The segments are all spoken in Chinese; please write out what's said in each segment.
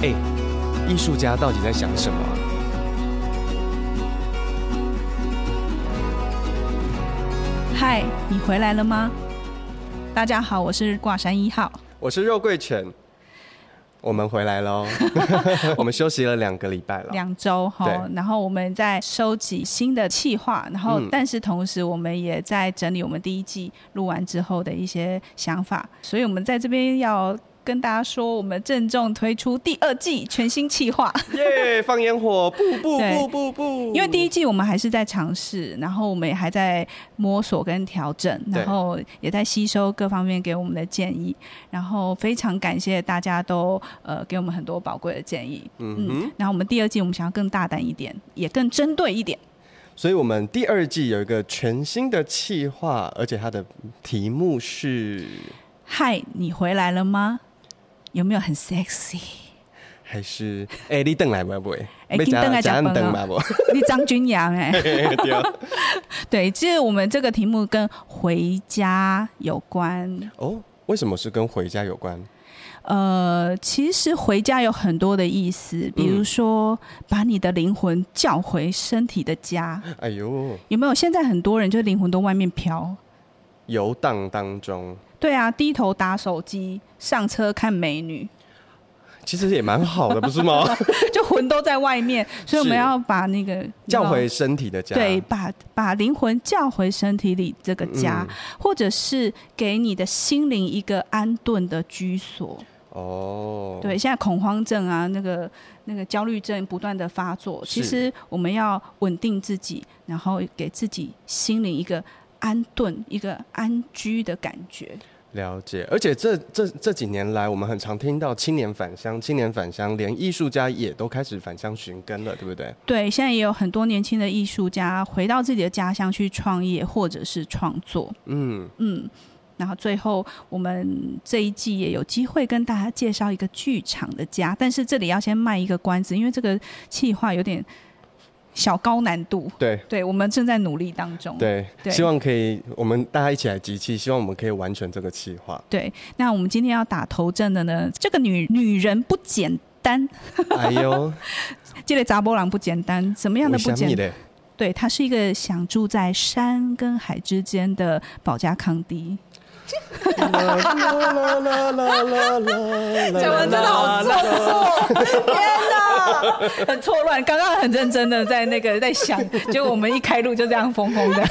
哎，艺术家到底在想什么？嗨，你回来了吗？大家好，我是挂山一号。我是肉桂犬，我们回来喽。我们休息了两个礼拜了，两周哈。然后我们在收集新的企划，然后但是同时我们也在整理我们第一季录完之后的一些想法，所以我们在这边要。跟大家说，我们郑重推出第二季全新企划，耶！放烟火，不不不不不！因为第一季我们还是在尝试，然后我们也还在摸索跟调整，然后也在吸收各方面给我们的建议，然后非常感谢大家都呃给我们很多宝贵的建议。嗯嗯。然后我们第二季我们想要更大胆一点，也更针对一点。所以我们第二季有一个全新的企划，而且它的题目是：嗨，你回来了吗？有没有很 sexy？还是 哎、欸，你等来不会？哎、欸，你等来讲本啊？你张君阳哎？对，其实我们这个题目跟回家有关。哦，为什么是跟回家有关？呃，其实回家有很多的意思，比如说、嗯、把你的灵魂叫回身体的家。哎呦，有没有？现在很多人就灵魂都外面飘，游荡当中。对啊，低头打手机，上车看美女，其实也蛮好的，不是吗？就魂都在外面，所以我们要把那个叫回身体的家，对，把把灵魂叫回身体里这个家，嗯，或者是给你的心灵一个安顿的居所。哦，对，现在恐慌症啊，那个那个焦虑症不断的发作，其实我们要稳定自己，然后给自己心灵一个。安顿一个安居的感觉，了解。而且这这这几年来，我们很常听到青年返乡，青年返乡，连艺术家也都开始返乡寻根了，对不对？对，现在也有很多年轻的艺术家回到自己的家乡去创业或者是创作。嗯嗯，然后最后我们这一季也有机会跟大家介绍一个剧场的家，但是这里要先卖一个关子，因为这个企划有点。小高难度，对对，我们正在努力当中。对，对，希望可以，我们大家一起来集气，希望我们可以完成这个计划。对，那我们今天要打头阵的呢，这个女女人不简单。哎呦，这个查某人不简单，怎么样的不简单？对，她是一个想住在山跟海之间的保加康蒂。讲完真的好做作，天哪，很错乱。刚刚很认真的在那个在想，结果我们一开录就这样疯疯的。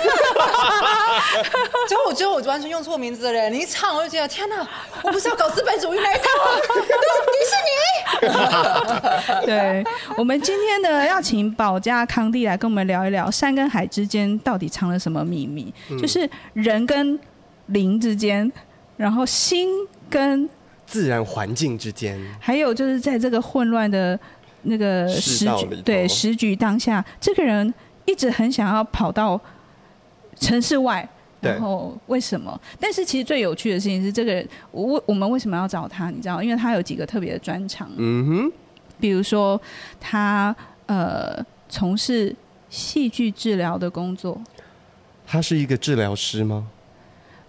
结果我觉得我完全用错名字了。你一唱我就觉得天哪，我不是要搞资本主义那一套，都是迪士尼。对，我们今天呢要请保家康帝来跟我们聊一聊山跟海之间到底藏了什么秘密，就是人跟。灵之间，然后心跟自然环境之间，还有就是在这个混乱的那个时局，对时局当下，这个人一直很想要跑到城市外，然后为什么？但是其实最有趣的事情是，这个我我们为什么要找他？你知道，因为他有几个特别的专长。嗯哼，比如说他呃从事戏剧治疗的工作，他是一个治疗师吗？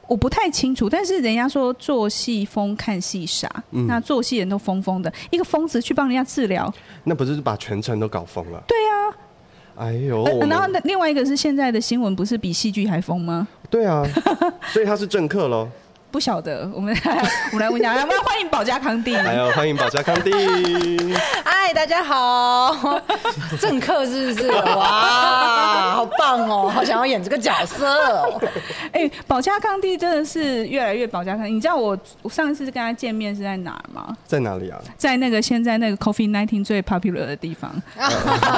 我不太清楚，但是人家说做戏疯看戏傻，嗯、那做戏人都疯疯的，一个疯子去帮人家治疗，那不是把全城都搞疯了？对呀、啊，哎呦，然后另外一个是现在的新闻不是比戏剧还疯吗？对啊，所以他是政客喽。不晓得，我们来 我们来问一下，我们欢迎保加康帝。还有欢迎保加康蒂。嗨，大家好。政客是不是？哇，好棒哦，好想要演这个角色哦。哎、欸，宝嘉康帝真的是越来越保家康。你知道我我上次跟他见面是在哪儿吗？在哪里啊？在那个现在那个 Coffee Nineteen 最 popular 的地方。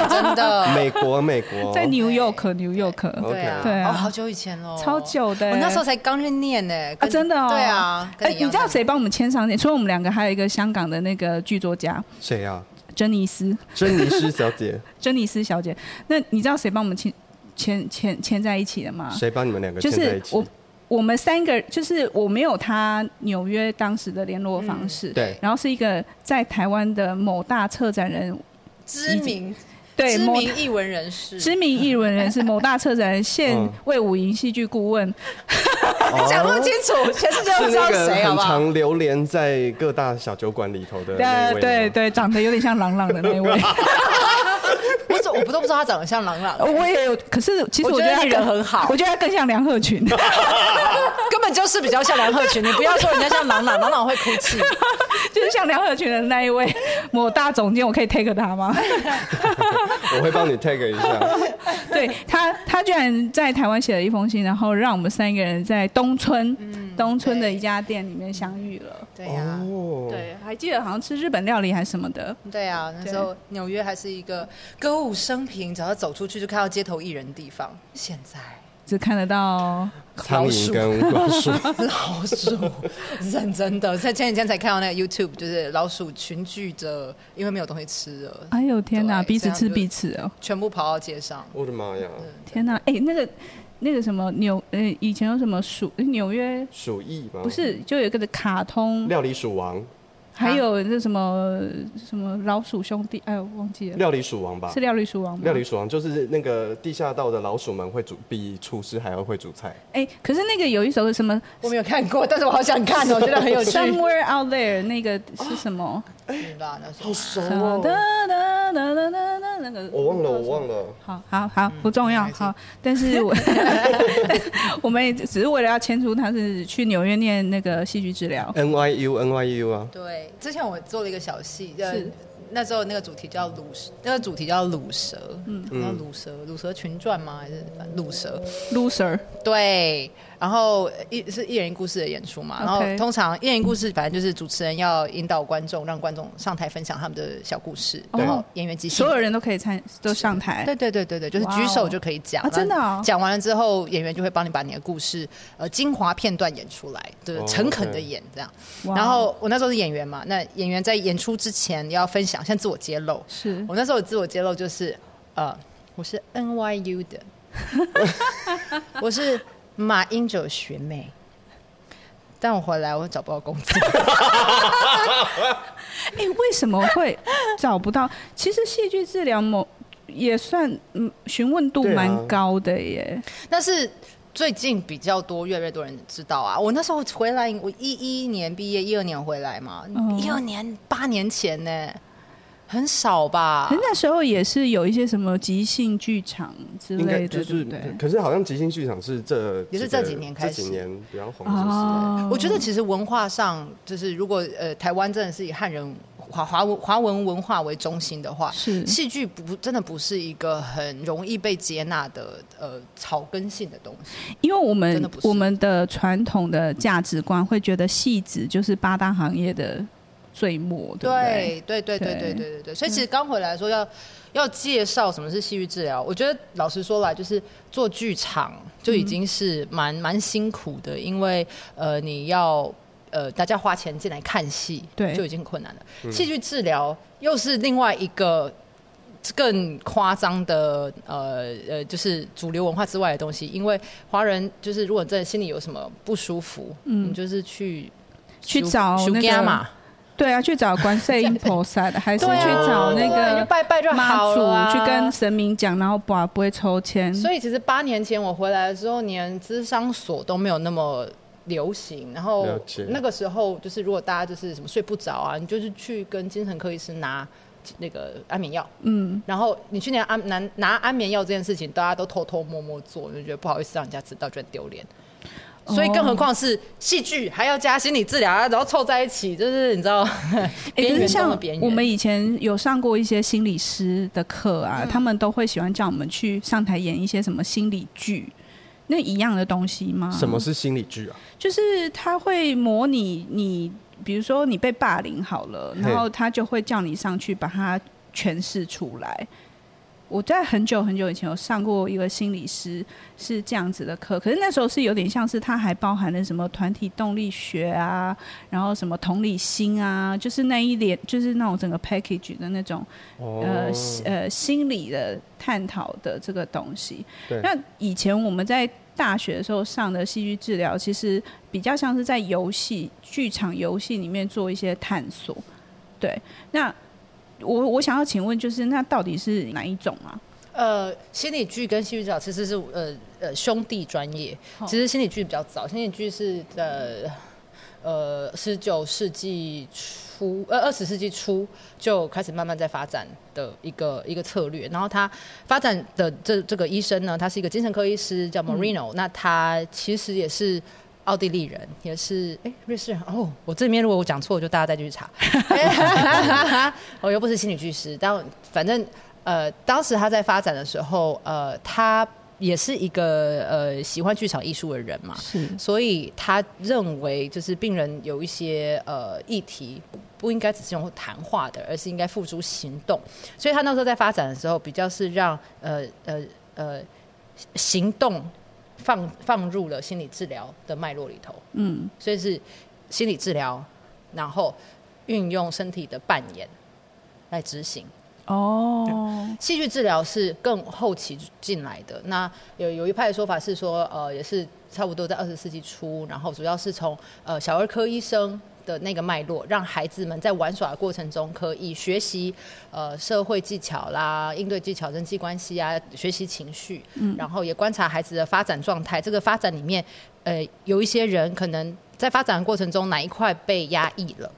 真的。美国，美国。在 New York，New York。对啊，对啊，哦，好久以前喽。超久的。我那时候才刚去念呢。啊，真的哦。对啊，哎、欸，你知道谁帮我们签上去？除了我们两个，还有一个香港的那个剧作家。谁啊？珍妮斯，珍妮斯小姐，珍妮斯小姐。那你知道谁帮我们牵牵牵牵在一起的吗？谁帮你们两个牵在一起？就是我，我们三个，就是我没有他纽约当时的联络方式，嗯、对。然后是一个在台湾的某大策展人，知名。对，知名艺文人士，知名艺文人士，某大策展人，现为武营戏剧顾问，讲那么清楚，全世界都知道谁好不好？常流连在各大小酒馆里头的那位，对对对，长得有点像朗朗的那位。我不都不知道他长得像郎朗，我也有，可是其实我觉得他人很好，我觉得他更像梁鹤群，根本就是比较像梁鹤群。你不要说人家像郎朗，郎朗会哭泣，就是像梁鹤群的那一位某大总监，我可以 take 他吗？我会帮你 take 一下。对他，他居然在台湾写了一封信，然后让我们三个人在东村，东村的一家店里面相遇了。对呀，对，还记得好像吃日本料理还是什么的。对啊，那时候纽约还是一个歌舞升平，只要走出去就看到街头艺人的地方。现在只看得到苍蝇跟老鼠，老鼠，认真的。在前几天才看到那个 YouTube，就是老鼠群聚着，因为没有东西吃了。哎呦天哪，彼此吃彼此哦，全部跑到街上。我的妈呀！天哪，哎，那个。那个什么纽呃，以前有什么鼠纽约鼠疫吗？不是，就有一个的卡通料理鼠王，还有那什么什么老鼠兄弟，哎呦忘记了。料理鼠王吧？是料理鼠王吗？料理鼠王就是那个地下道的老鼠们会煮，比厨师还要会煮菜。哎，可是那个有一首什么我没有看过，但是我好想看哦，我觉得很有趣。Somewhere out there 那个是什么？好熟哦！那个我忘了，我忘了。好好好，不重要。好，但是我 我们也只是为了要牵出他是去纽约念那个戏剧治疗。NYU NYU 啊。对，之前我做了一个小戏，是那时候那个主题叫鲁，那个主题叫鲁蛇。嗯，然后鲁蛇，鲁蛇群传吗？还是鲁蛇？Loser。对。然后一是一人一故事的演出嘛，然后通常一人一故事，反正就是主持人要引导观众，让观众上台分享他们的小故事，然后演员即兴，所有人都可以参都上台，对对对对对，就是举手就可以讲，真的。讲完了之后，演员就会帮你把你的故事呃精华片段演出来，对，诚恳的演这样。然后我那时候是演员嘛，那演员在演出之前要分享，先自我揭露。是。我那时候的自我揭露就是呃，我是 NYU 的，我是。马英九学妹，但我回来我找不到工作。哎、欸，为什么会找不到？其实戏剧治疗某也算嗯，询问度蛮高的耶。但是最近比较多，越来越多人知道啊。我那时候回来，我一一年毕业，一二年回来嘛，一二、嗯、年八年前呢。很少吧？那时候也是有一些什么即兴剧场之类的，就是对。可是好像即兴剧场是这也是这几年开始，这几年比较红的时代。我觉得其实文化上，就是如果呃台湾真的是以汉人华华文华文文化为中心的话，是戏剧不真的不是一个很容易被接纳的呃草根性的东西。因为我们我们的传统的价值观会觉得戏子就是八大行业的。最末对对？对对对对对对，所以其实刚回来说要要介绍什么是戏剧治疗，我觉得老实说来，就是做剧场就已经是蛮蛮辛苦的，因为呃你要呃大家花钱进来看戏，对，就已经很困难了。戏剧治疗又是另外一个更夸张的呃呃，就是主流文化之外的东西，因为华人就是如果真的心里有什么不舒服，嗯，你就是去去找那个嘛。对啊，去找观世音 菩萨的，还是去找那个拜拜就好了啊，妈祖去跟神明讲，然后不不会抽签。所以其实八年前我回来的时候，连咨商所都没有那么流行。然后那个时候，就是如果大家就是什么睡不着啊，你就是去跟精神科医师拿那个安眠药。嗯，然后你去年安拿拿安眠药这件事情，大家都偷偷摸摸做，就觉得不好意思让人家知道，觉得丢脸。所以，更何况是戏剧，还要加心理治疗啊，然后凑在一起，就是你知道，边缘中的边缘。我们以前有上过一些心理师的课啊，嗯、他们都会喜欢叫我们去上台演一些什么心理剧，那一样的东西吗？什么是心理剧啊？就是他会模拟你，比如说你被霸凌好了，然后他就会叫你上去把它诠释出来。我在很久很久以前有上过一个心理师是这样子的课，可是那时候是有点像是它还包含了什么团体动力学啊，然后什么同理心啊，就是那一点就是那种整个 package 的那种、oh. 呃呃心理的探讨的这个东西。对那以前我们在大学的时候上的戏剧治疗，其实比较像是在游戏剧场游戏里面做一些探索。对，那。我我想要请问，就是那到底是哪一种啊？呃，心理剧跟戏剧治疗其实是呃呃兄弟专业。其实心理剧比较早，心理剧是呃呃十九世纪初呃二十世纪初就开始慢慢在发展的一个一个策略。然后他发展的这这个医生呢，他是一个精神科医师，叫 Marino、嗯。那他其实也是。奥地利人也是，哎、欸，瑞士人哦。我这边如果我讲错，就大家再继续查。我又不是心理剧师，但反正呃，当时他在发展的时候，呃，他也是一个呃喜欢剧场艺术的人嘛，是，所以他认为就是病人有一些呃议题不应该只是用谈话的，而是应该付诸行动。所以他那时候在发展的时候，比较是让呃呃呃行动。放放入了心理治疗的脉络里头，嗯，所以是心理治疗，然后运用身体的扮演来执行。哦，戏剧治疗是更后期进来的。那有有一派的说法是说，呃，也是差不多在二十世纪初，然后主要是从呃小儿科医生。的那个脉络，让孩子们在玩耍的过程中可以学习呃社会技巧啦、应对技巧、人际关系啊，学习情绪，嗯，然后也观察孩子的发展状态。这个发展里面，呃，有一些人可能在发展的过程中哪一块被压抑了，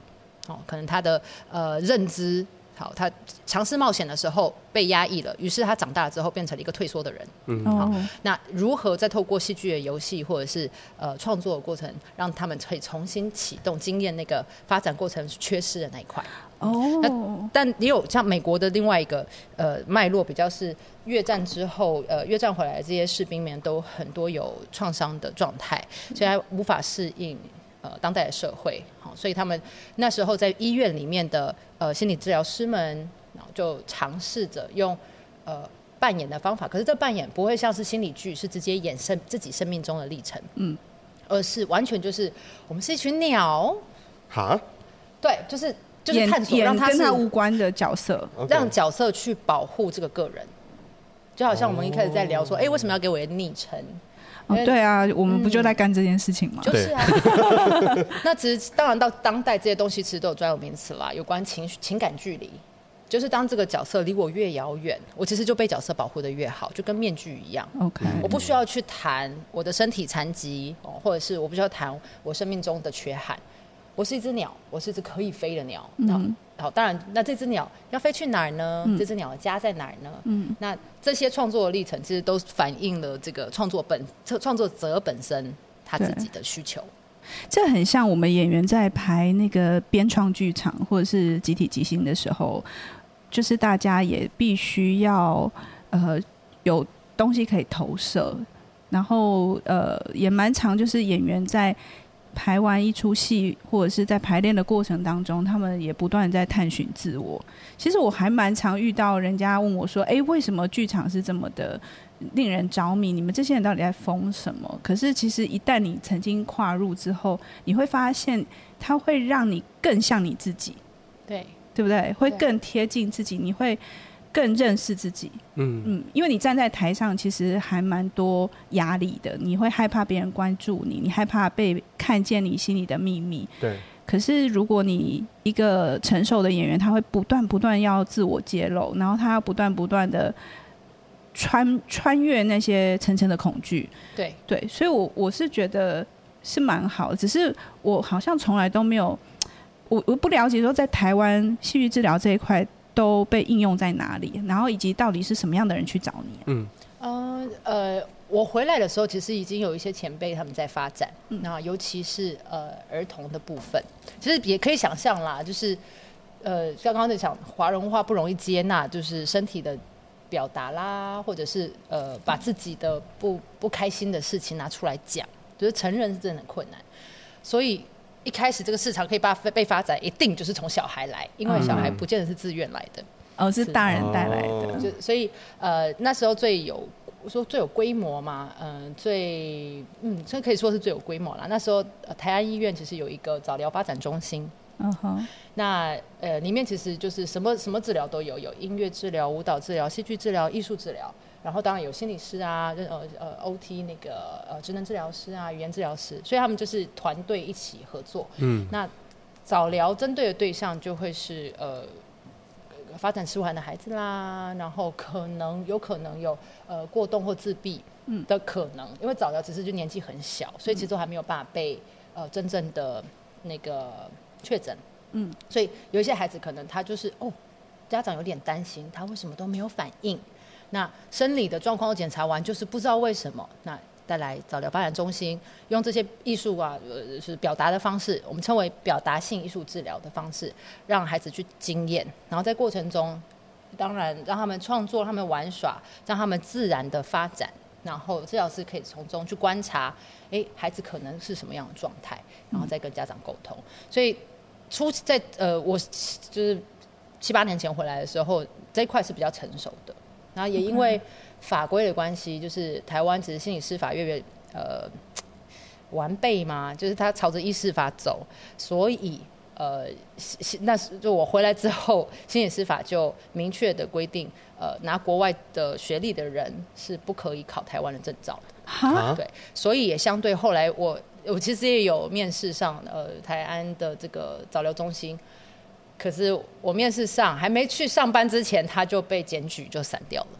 哦，可能他的呃认知。好，他尝试冒险的时候被压抑了，于是他长大了之后变成了一个退缩的人。嗯，好，那如何再透过戏剧的游戏或者是呃创作的过程，让他们可以重新启动经验那个发展过程缺失的那一块？哦，那但也有像美国的另外一个呃脉络，比较是越战之后呃越战回来的这些士兵们都很多有创伤的状态，所以他无法适应。呃，当代的社会，好，所以他们那时候在医院里面的呃心理治疗师们，然后就尝试着用呃扮演的方法，可是这扮演不会像是心理剧，是直接演生自己生命中的历程，嗯，而是完全就是我们是一群鸟，哈，对，就是就是探索让他跟他无关的角色，让角色去保护这个个人，就好像我们一开始在聊说，哎、哦，为什么要给我一个昵称？哦，对啊，我们不就在干这件事情吗？嗯、就是啊。那其实当然到当代这些东西其实都有专有名词啦，有关情情感距离，就是当这个角色离我越遥远，我其实就被角色保护的越好，就跟面具一样。OK，我不需要去谈我的身体残疾，或者是我不需要谈我生命中的缺憾。我是一只鸟，我是一只可以飞的鸟。嗯。好，当然，那这只鸟要飞去哪儿呢？嗯、这只鸟的家在哪儿呢？嗯，那这些创作的历程其实都反映了这个创作本创作者本身他自己的需求。这很像我们演员在排那个编创剧场或者是集体即兴的时候，就是大家也必须要呃有东西可以投射，然后呃也蛮常就是演员在。排完一出戏，或者是在排练的过程当中，他们也不断在探寻自我。其实我还蛮常遇到人家问我说：“哎，为什么剧场是这么的令人着迷？你们这些人到底在疯什么？”可是其实一旦你曾经跨入之后，你会发现它会让你更像你自己，对对不对？会更贴近自己，你会。更认识自己，嗯嗯，因为你站在台上，其实还蛮多压力的。你会害怕别人关注你，你害怕被看见你心里的秘密。对。可是如果你一个成熟的演员，他会不断不断要自我揭露，然后他要不断不断的穿穿越那些层层的恐惧。对对，所以我我是觉得是蛮好，只是我好像从来都没有，我我不了解说在台湾戏剧治疗这一块。都被应用在哪里？然后以及到底是什么样的人去找你？嗯，呃呃，我回来的时候，其实已经有一些前辈他们在发展，那、嗯、尤其是呃儿童的部分，其实也可以想象啦，就是呃刚刚在讲华人文化不容易接纳，就是身体的表达啦，或者是呃把自己的不不开心的事情拿出来讲，就是成人是真的很困难，所以。一开始这个市场可以被被发展，一定就是从小孩来，因为小孩不见得是自愿来的。哦，是大人带来的，哦、就所以呃那时候最有说最有规模嘛，嗯、呃，最嗯，这可以说是最有规模啦。那时候、呃、台安医院其实有一个早疗发展中心，嗯哼，那呃里面其实就是什么什么治疗都有，有音乐治疗、舞蹈治疗、戏剧治疗、艺术治疗，然后当然有心理师啊，呃呃 OT 那个呃职能治疗师啊，语言治疗师，所以他们就是团队一起合作，嗯，那早疗针对的对象就会是呃。发展迟缓的孩子啦，然后可能有可能有呃过动或自闭的可能，嗯、因为早疗只是就年纪很小，所以其实都还没有办法被呃真正的那个确诊。嗯，所以有一些孩子可能他就是哦，家长有点担心他为什么都没有反应，那生理的状况检查完，就是不知道为什么那。带来早疗发展中心，用这些艺术啊，呃，是表达的方式，我们称为表达性艺术治疗的方式，让孩子去经验，然后在过程中，当然让他们创作，他们玩耍，让他们自然的发展，然后治疗师可以从中去观察，哎，孩子可能是什么样的状态，然后再跟家长沟通。所以初在呃，我就是七八年前回来的时候，这一块是比较成熟的，然后也因为。法规的关系，就是台湾其实心理师法越来越呃完备嘛，就是他朝着医师法走，所以呃，那是就我回来之后，心理师法就明确的规定，呃，拿国外的学历的人是不可以考台湾的证照的。哈，对，所以也相对后来我我其实也有面试上呃台安的这个早疗中心，可是我面试上还没去上班之前，他就被检举就散掉了。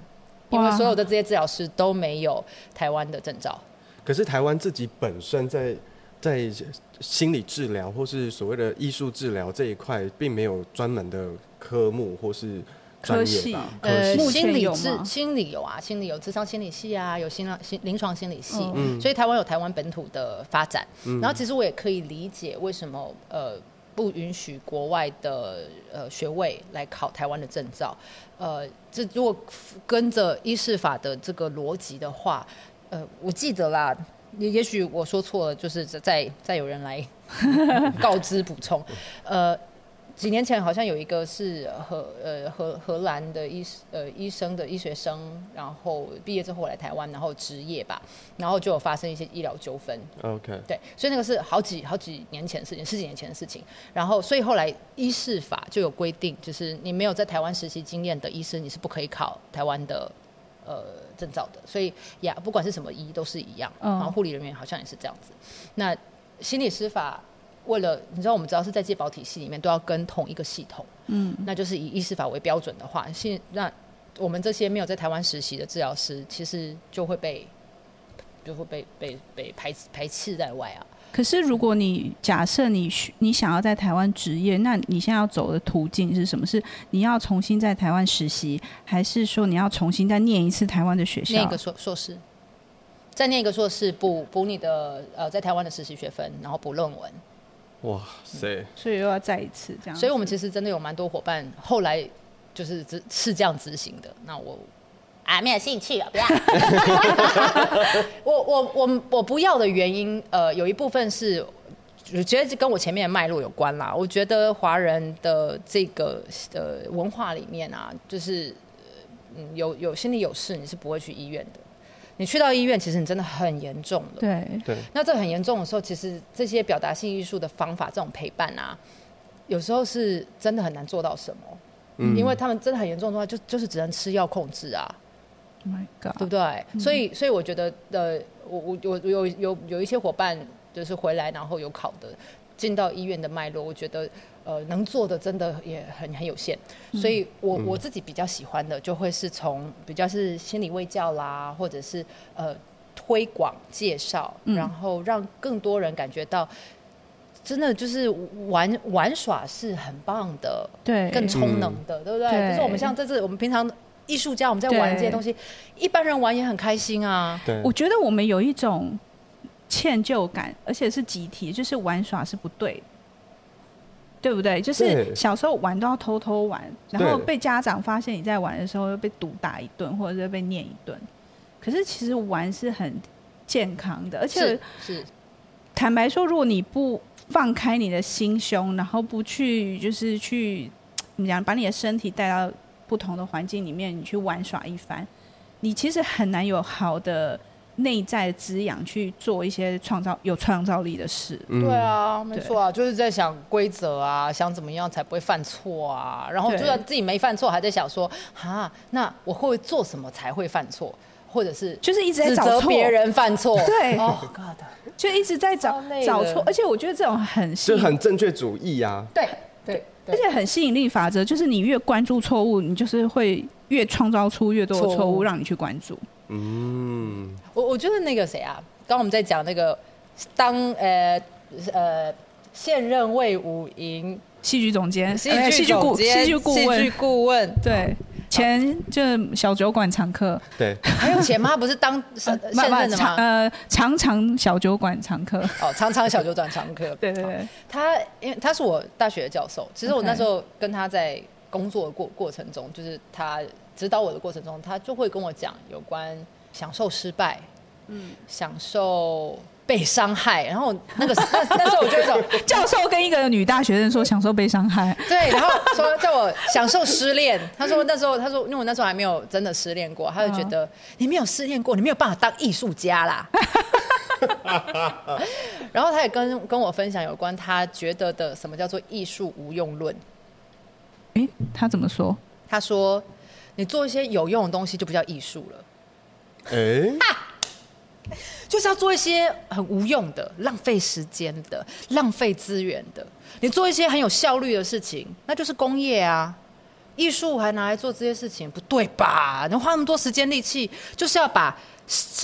因为所有的这些治疗师都没有台湾的证照，可是台湾自己本身在在心理治疗或是所谓的艺术治疗这一块，并没有专门的科目或是专业吧？呃，心理治心理有啊，心理有智商心理系啊，有心心临床心理系，嗯，所以台湾有台湾本土的发展。嗯，然后其实我也可以理解为什么呃。不允许国外的呃学位来考台湾的证照，呃，这如果跟着医事法的这个逻辑的话，呃，我记得啦，也也许我说错了，就是再再有人来 告知补充，呃。几年前好像有一个是荷呃荷荷兰的医呃医生的医学生，然后毕业之后来台湾，然后执业吧，然后就有发生一些医疗纠纷。OK，对，所以那个是好几好几年前的事情，十几年前的事情。然后所以后来医事法就有规定，就是你没有在台湾实习经验的医生，你是不可以考台湾的呃证照的。所以呀，不管是什么医都是一样。然后护理人员好像也是这样子。那心理师法。为了你知道，我们只要是在健保体系里面，都要跟同一个系统，嗯，那就是以医师法为标准的话，现那我们这些没有在台湾实习的治疗师，其实就会被就会被被被排排斥在外啊。可是如果你假设你你想要在台湾执业，那你现在要走的途径是什么？是你要重新在台湾实习，还是说你要重新再念一次台湾的学校？念一个硕硕士，再念一个硕士，补补你的呃在台湾的实习学分，然后补论文。哇塞！嗯、所以又要再一次这样，所以我们其实真的有蛮多伙伴后来就是是这样执行的。那我啊没有兴趣了，不要。我我我我不要的原因，呃，有一部分是我觉得跟我前面的脉络有关啦。我觉得华人的这个呃文化里面啊，就是嗯有有心里有事，你是不会去医院的。你去到医院，其实你真的很严重了。对对。那这很严重的时候，其实这些表达性艺术的方法，这种陪伴啊，有时候是真的很难做到什么。嗯。因为他们真的很严重的话，就就是只能吃药控制啊。Oh my God。对不对？嗯。所以，所以我觉得，呃，我我我有有有一些伙伴，就是回来然后有考的，进到医院的脉络，我觉得。呃，能做的真的也很很有限，所以我我自己比较喜欢的，就会是从比较是心理卫教啦，或者是呃推广介绍，然后让更多人感觉到，真的就是玩玩耍是很棒的，对，更充能的，对不对？就是我们像这次我们平常艺术家我们在玩这些东西，一般人玩也很开心啊。对，我觉得我们有一种歉疚感，而且是集体，就是玩耍是不对。对不对？就是小时候玩都要偷偷玩，然后被家长发现你在玩的时候，又被毒打一顿，或者是被念一顿。可是其实玩是很健康的，而且是，是坦白说，如果你不放开你的心胸，然后不去就是去怎么讲，把你的身体带到不同的环境里面，你去玩耍一番，你其实很难有好的内在滋养去做一些创造有创造力的事。嗯、对啊，没错啊，就是在想规则啊，想怎么样才不会犯错啊。然后就算自己没犯错，还在想说，啊，那我会做什么才会犯错？或者是就是一直在找错别人犯错？对，哦、oh、God，就一直在找找错。而且我觉得这种很就很正确主义啊。对对。而且很吸引力法则，就是你越关注错误，你就是会越创造出越多的错误让你去关注。嗯，我我觉得那个谁啊，刚刚我们在讲那个当呃呃现任魏武营戏剧总监、戏剧顾戏剧顾问、戏剧顾问，对。前就小酒馆常客，对，还有前吗？不是当 现任的吗？呃，常常小酒馆常客，哦，常常小酒馆常客，对 对对。他因为他是我大学的教授，其实我那时候跟他在工作的过过程中，就是他指导我的过程中，他就会跟我讲有关享受失败，嗯，享受。被伤害，然后那个 那那时候我就说，教授跟一个女大学生说享受被伤害，对，然后说叫我享受失恋。他说那时候他说因为我那时候还没有真的失恋过，他就觉得你没有失恋过，你没有办法当艺术家啦。然后他也跟跟我分享有关他觉得的什么叫做艺术无用论。哎，他怎么说？他说你做一些有用的东西就不叫艺术了。哎。就是要做一些很无用的、浪费时间的、浪费资源的。你做一些很有效率的事情，那就是工业啊。艺术还拿来做这些事情，不对吧？你花那么多时间力气，就是要把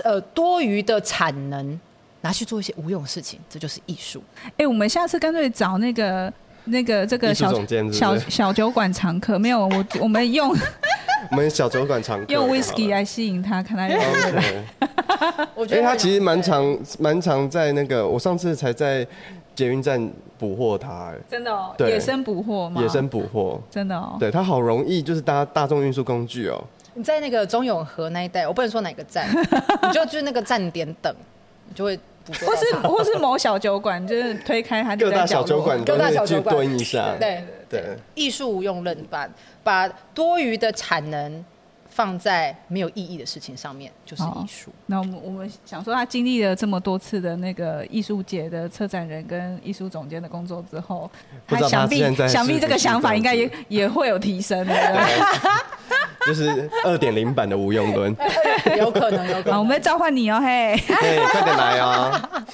呃多余的产能拿去做一些无用的事情，这就是艺术。哎、欸，我们下次干脆找那个那个这个小小小酒馆常客，没有我我们用。我们小酒馆常客用 whisky 来吸引他，看他愿不愿意。我觉得他其实蛮常蛮常在那个，我上次才在捷运站捕获他，真的哦，野生捕获吗？野生捕获，真的哦。对他好容易，就是搭大众运输工具哦。你在那个中永和那一带，我不能说哪个站，你就去那个站点等，你就会。或是或是某小酒馆，就是推开他各大小酒馆，各大小酒馆蹲一下，对对。艺术无用论把。把多余的产能放在没有意义的事情上面，就是艺术。那我们我们想说，他经历了这么多次的那个艺术节的策展人跟艺术总监的工作之后，他想必想必这个想法应该也也会有提升的。就是二点零版的无用论，有可能，有可能。我们在召唤你哦，嘿，嘿，快点来哦。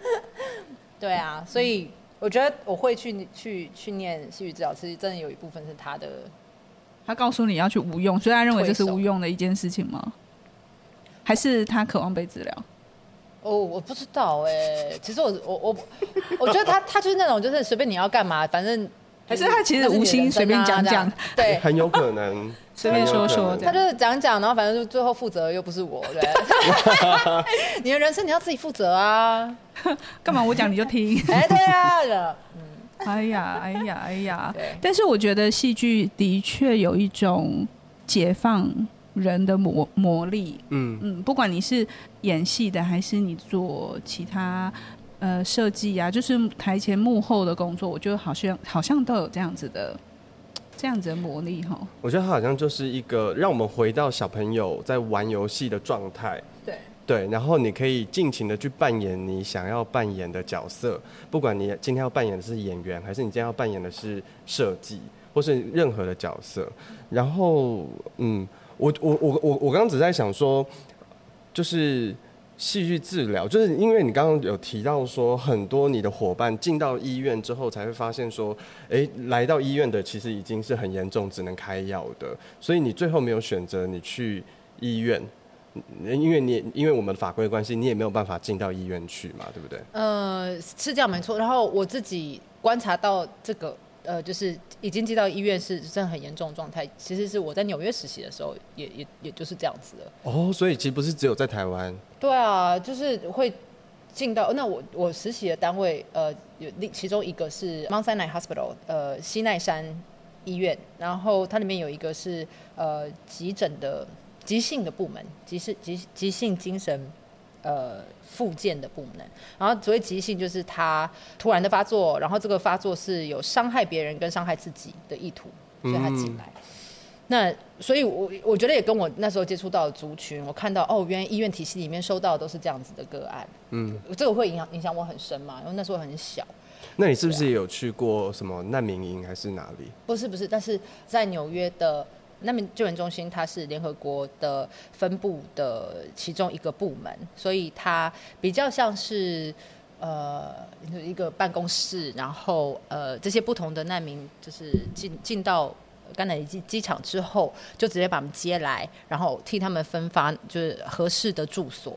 对啊，所以。我觉得我会去去去念戏剧治疗，其实真的有一部分是他的。他告诉你要去无用，所以他认为这是无用的一件事情吗？还是他渴望被治疗？哦，我不知道哎、欸。其实我我我 我觉得他他就是那种，就是随便你要干嘛，反正。还是他其实无心随便讲讲，对，很有可能随便说说。他就是讲讲，然后反正就最后负责又不是我，对。你的人生你要自己负责啊，干嘛我讲你就听？哎，对啊，嗯，哎呀，哎呀，哎呀。但是我觉得戏剧的确有一种解放人的魔魔力，嗯嗯，不管你是演戏的，还是你做其他。呃，设计啊，就是台前幕后的工作，我觉得好像好像都有这样子的，这样子的魔力哈。我觉得它好像就是一个让我们回到小朋友在玩游戏的状态。对，然后你可以尽情的去扮演你想要扮演的角色，不管你今天要扮演的是演员，还是你今天要扮演的是设计，或是任何的角色。然后，嗯，我我我我我刚刚只在想说，就是。戏剧治疗，就是因为你刚刚有提到说，很多你的伙伴进到医院之后，才会发现说，哎，来到医院的其实已经是很严重，只能开药的。所以你最后没有选择你去医院，因为你因为我们法规关系，你也没有办法进到医院去嘛，对不对？呃，是这样没错。然后我自己观察到这个。呃，就是已经进到医院是真的很严重的状态。其实是我在纽约实习的时候也，也也也就是这样子的。哦，所以其实不是只有在台湾。对啊，就是会进到那我我实习的单位，呃，有另其中一个是 Mount Sinai Hospital，呃，西奈山医院，然后它里面有一个是呃急诊的急性的部门，急性急急性精神。呃，复健的部门，然后所谓急性就是他突然的发作，然后这个发作是有伤害别人跟伤害自己的意图，所以他进来。嗯、那所以我，我我觉得也跟我那时候接触到的族群，我看到哦，原来医院体系里面收到的都是这样子的个案，嗯，这个会影响影响我很深嘛，因为那时候很小。那你是不是也有去过什么难民营还是哪里？不是不是，但是在纽约的难民救援中心，它是联合国的分部的其中一个部门，所以它比较像是呃一个办公室，然后呃这些不同的难民就是进进到甘乃迪机机场之后，就直接把他们接来，然后替他们分发就是合适的住所。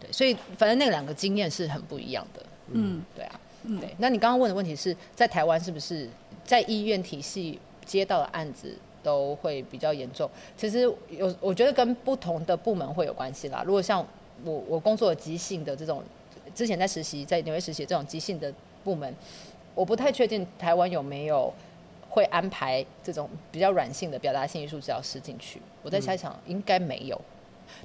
对，所以反正那两个经验是很不一样的。嗯，对啊。嗯对，那你刚刚问的问题是在台湾是不是在医院体系接到的案子都会比较严重？其实有，我觉得跟不同的部门会有关系啦。如果像我我工作的急性的这种，之前在实习在纽约实习这种急性的部门，我不太确定台湾有没有会安排这种比较软性的表达性艺术治疗师进去。我在猜想应该没有，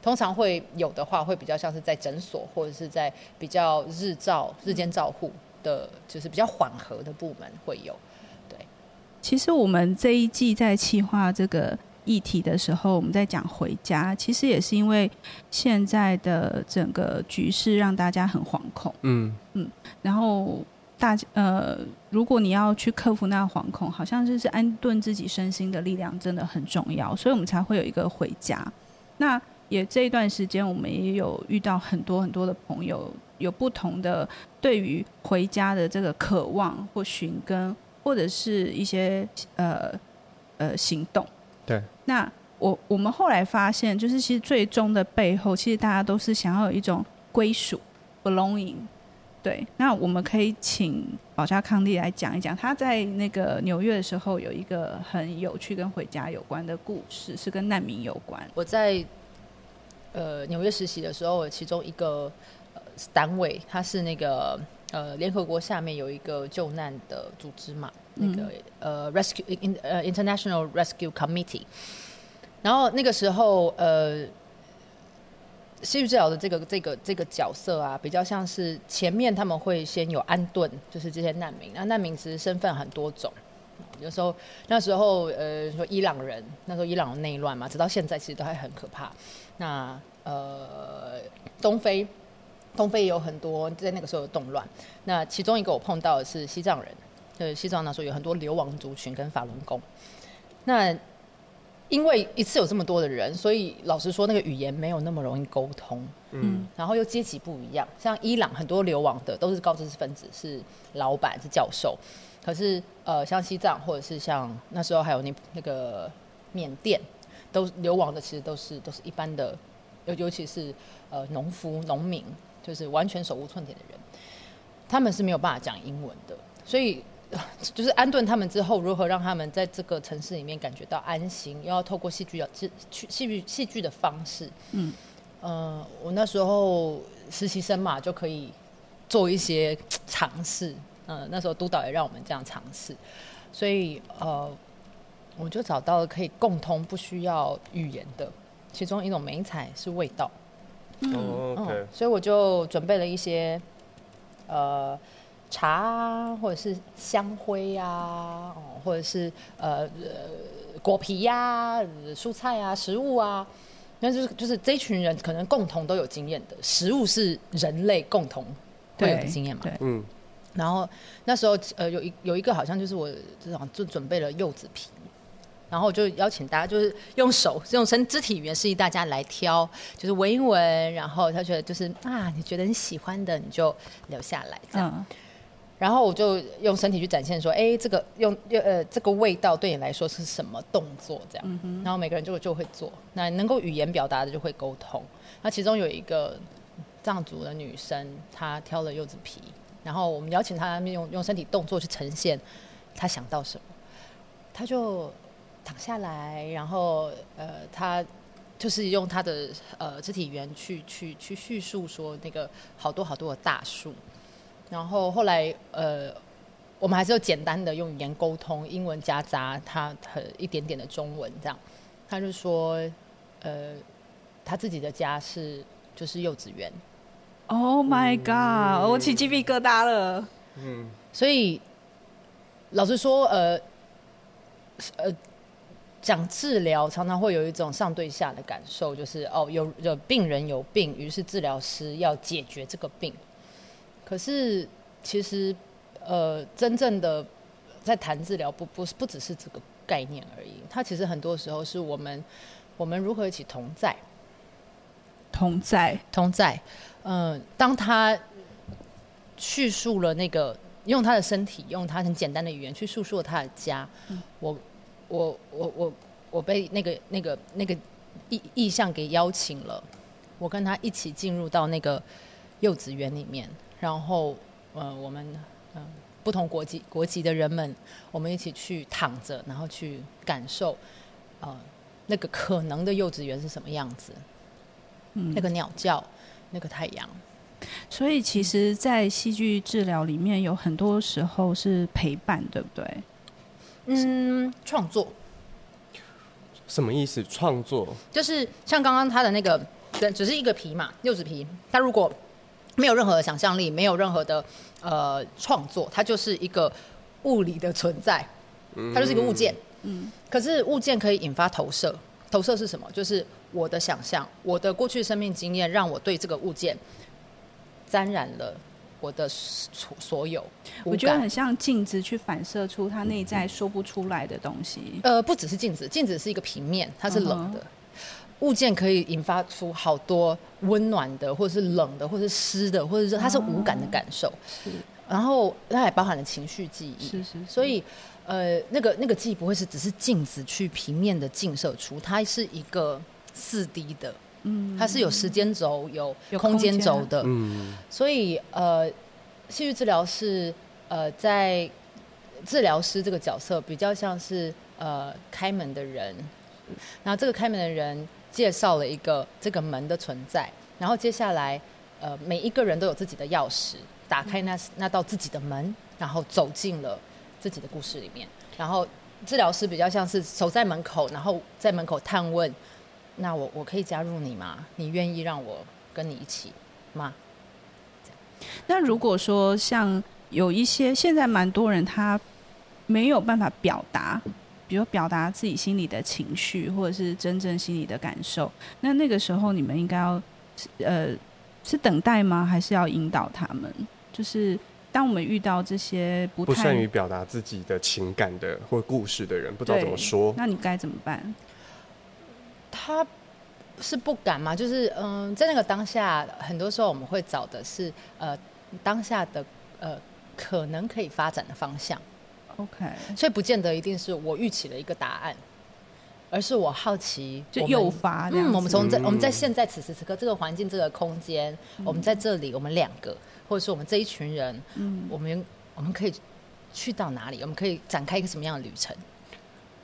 通常会有的话会比较像是在诊所或者是在比较日照日间照护。的就是比较缓和的部门会有，其实我们这一季在企划这个议题的时候，我们在讲回家，其实也是因为现在的整个局势让大家很惶恐，嗯嗯。然后大呃，如果你要去克服那个惶恐，好像就是安顿自己身心的力量真的很重要，所以我们才会有一个回家。那也这一段时间，我们也有遇到很多很多的朋友。有不同的对于回家的这个渴望或寻根，或者是一些呃呃行动。对。那我我们后来发现，就是其实最终的背后，其实大家都是想要有一种归属 （belonging）。对。那我们可以请保加康利来讲一讲，他在那个纽约的时候有一个很有趣跟回家有关的故事，是跟难民有关。我在呃纽约实习的时候，其中一个。单位，他是那个呃联合国下面有一个救难的组织嘛，嗯、那个呃 Rescue in 呃 International Rescue Committee。然后那个时候呃，戏剧治疗的这个这个这个角色啊，比较像是前面他们会先有安顿，就是这些难民。那难民其实身份很多种，有时候那时候呃说伊朗人，那时候伊朗的内乱嘛，直到现在其实都还很可怕。那呃东非。东非也有很多在那个时候有动乱，那其中一个我碰到的是西藏人，就是西藏那时候有很多流亡族群跟法轮功。那因为一次有这么多的人，所以老实说那个语言没有那么容易沟通，嗯，然后又阶级不一样，像伊朗很多流亡的都是高知识分子，是老板是教授，可是呃像西藏或者是像那时候还有那那个缅甸，都流亡的其实都是都是一般的，尤尤其是呃农夫农民。就是完全手无寸铁的人，他们是没有办法讲英文的，所以就是安顿他们之后，如何让他们在这个城市里面感觉到安心，又要透过戏剧要戏戏剧戏剧的方式，嗯，呃，我那时候实习生嘛，就可以做一些尝试，嗯、呃，那时候督导也让我们这样尝试，所以呃，我就找到了可以共通不需要语言的，其中一种媒材是味道。嗯.嗯，所以我就准备了一些，呃，茶啊，或者是香灰呀，哦，或者是呃果皮呀、啊、蔬菜啊、食物啊，那就是就是这群人可能共同都有经验的，食物是人类共同会有的经验嘛，嗯。然后那时候呃有一有一个好像就是我这种就准备了柚子皮。然后我就邀请大家，就是用手用身肢体语言示意大家来挑，就是闻一闻，然后他觉得就是啊，你觉得你喜欢的你就留下来这样。嗯、然后我就用身体去展现说，哎，这个用呃这个味道对你来说是什么动作这样。嗯、然后每个人就就会做，那能够语言表达的就会沟通。那其中有一个藏族的女生，她挑了柚子皮，然后我们邀请她用用身体动作去呈现她想到什么，她就。躺下来，然后呃，他就是用他的呃肢体语言去去去叙述说那个好多好多的大树，然后后来呃，我们还是有简单的用语言沟通，英文夹杂他很一点点的中文这样。他就说呃，他自己的家是就是幼稚园。Oh my god！、嗯、我起鸡皮疙瘩了。嗯，所以老实说呃呃。讲治疗，常常会有一种上对下的感受，就是哦，有有病人有病，于是治疗师要解决这个病。可是其实，呃，真正的在谈治疗，不不是不只是这个概念而已。它其实很多时候是我们我们如何一起同在，同在同在。嗯、呃，当他叙述了那个用他的身体，用他很简单的语言去诉说他的家，嗯、我。我我我我被那个那个那个意意向给邀请了，我跟他一起进入到那个幼稚园里面，然后呃我们嗯、呃、不同国籍国籍的人们，我们一起去躺着，然后去感受呃那个可能的幼稚园是什么样子，嗯，那个鸟叫，那个太阳，所以其实，在戏剧治疗里面有很多时候是陪伴，对不对？嗯，创作什么意思？创作就是像刚刚他的那个，只是一个皮嘛，柚子皮。他如果没有任何的想象力，没有任何的呃创作，它就是一个物理的存在，它就是一个物件。嗯，可是物件可以引发投射，投射是什么？就是我的想象，我的过去生命经验，让我对这个物件沾染了。我的所所有，我觉得很像镜子，去反射出他内在说不出来的东西。呃，不只是镜子，镜子是一个平面，它是冷的。Uh -huh. 物件可以引发出好多温暖的，或者是冷的，或者是湿的，或者是它是无感的感受。是、uh 然后它也包含了情绪记忆。是是，是。所以，呃，那个那个记忆不会是只是镜子去平面的镜射出，它是一个四 D 的。嗯，它是有时间轴、有空间轴的。嗯，所以呃，戏剧治疗是呃，在治疗师这个角色比较像是呃开门的人，然后这个开门的人介绍了一个这个门的存在，然后接下来呃每一个人都有自己的钥匙，打开那那道自己的门，然后走进了自己的故事里面，然后治疗师比较像是守在门口，然后在门口探问。那我我可以加入你吗？你愿意让我跟你一起吗？那如果说像有一些现在蛮多人他没有办法表达，比如表达自己心里的情绪或者是真正心里的感受，那那个时候你们应该要呃是等待吗？还是要引导他们？就是当我们遇到这些不太不善于表达自己的情感的或故事的人，不知道怎么说，那你该怎么办？他是不敢吗？就是嗯，在那个当下，很多时候我们会找的是呃当下的呃可能可以发展的方向。OK，所以不见得一定是我预期了一个答案，而是我好奇就诱发。嗯，我们从这我们在现在此时此刻这个环境这个空间，嗯，我们在这里，我们两个，或者是我们这一群人，嗯，我们我们可以去到哪里？我们可以展开一个什么样的旅程？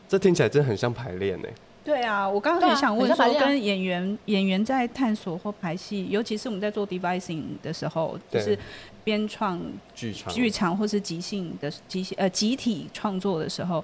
这听起来真的很像排练呢。对啊，我刚刚很想问说，跟演员演员在探索或排戏，尤其是我们在做 devising 的时候，就是编创剧场、剧场或是即兴的即兴呃集体创作的时候，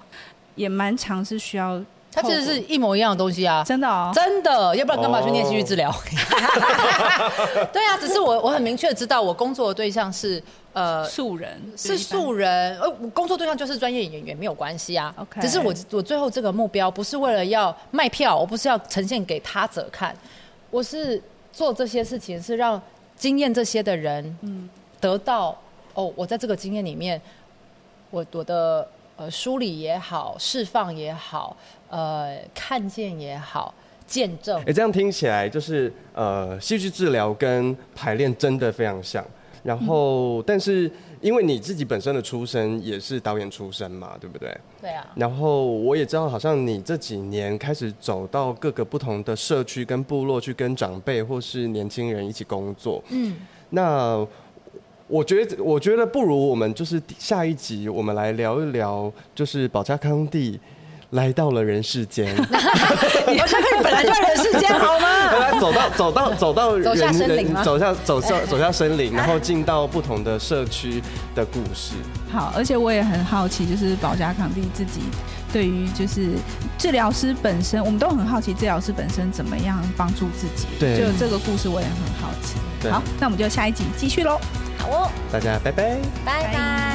也蛮常是需要。它其实是一模一样的东西啊，真的哦，真的，要不然干嘛去念戏剧治疗？对啊，只是我我很明确知道，我工作的对象是呃素人，是素人，呃，我工作对象就是专业演员，没有关系啊。OK，只是我我最后这个目标不是为了要卖票，我不是要呈现给他者看，我是做这些事情是让经验这些的人嗯得到哦，我在这个经验里面，我我的。呃，梳理也好，释放也好，呃，看见也好，见证。哎，这样听起来就是呃，戏剧治疗跟排练真的非常像。然后，嗯、但是因为你自己本身的出身也是导演出身嘛，对不对？对啊。然后我也知道，好像你这几年开始走到各个不同的社区跟部落去跟长辈或是年轻人一起工作。嗯。那。我觉得，我觉得不如我们就是下一集，我们来聊一聊，就是保加康蒂来到了人世间。宝嘉康蒂本来就在人世间，好吗？走到走到走到人走下森林走下走下走下森林，然后进到不同的社区的故事。好，而且我也很好奇，就是保家康蒂自己对于就是治疗师本身，我们都很好奇治疗师本身怎么样帮助自己。对，就这个故事我也很好奇。好，那我们就下一集继续喽。好哦大家拜拜，拜拜。